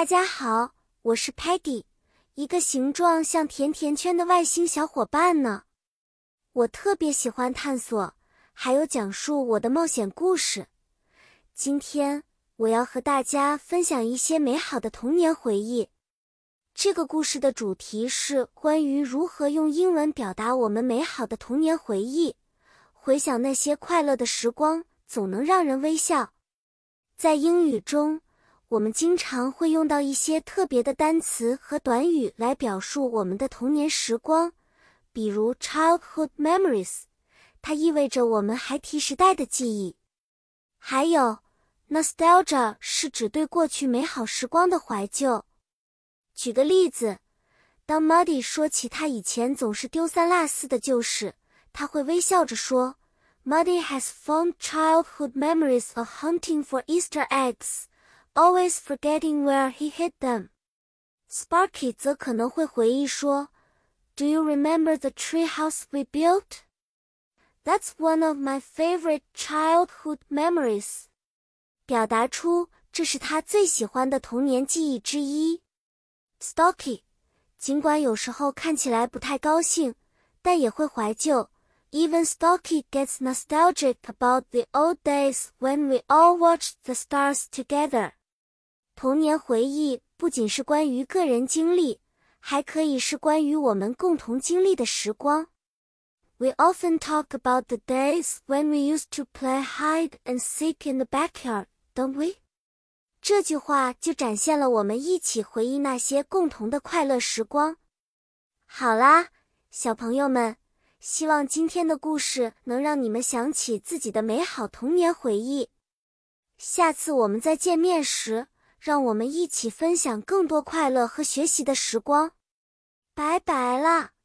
大家好，我是 Patty，一个形状像甜甜圈的外星小伙伴呢。我特别喜欢探索，还有讲述我的冒险故事。今天我要和大家分享一些美好的童年回忆。这个故事的主题是关于如何用英文表达我们美好的童年回忆。回想那些快乐的时光，总能让人微笑。在英语中。我们经常会用到一些特别的单词和短语来表述我们的童年时光，比如 childhood memories，它意味着我们孩提时代的记忆；还有 nostalgia 是指对过去美好时光的怀旧。举个例子，当 Muddy 说起他以前总是丢三落四的旧事，他会微笑着说：“Muddy has fond childhood memories of hunting for Easter eggs。” always forgetting where he hid them. Sparky 则可能会回忆说，Do you remember the tree house we built? That's one of my favorite childhood memories. 表达出这是他最喜欢的童年记忆之一。Stocky 尽管有时候看起来不太高兴，但也会怀旧。Even Stocky gets nostalgic about the old days when we all watched the stars together. 童年回忆不仅是关于个人经历，还可以是关于我们共同经历的时光。We often talk about the days when we used to play hide and seek in the backyard, don't we？这句话就展现了我们一起回忆那些共同的快乐时光。好啦，小朋友们，希望今天的故事能让你们想起自己的美好童年回忆。下次我们再见面时。让我们一起分享更多快乐和学习的时光，拜拜。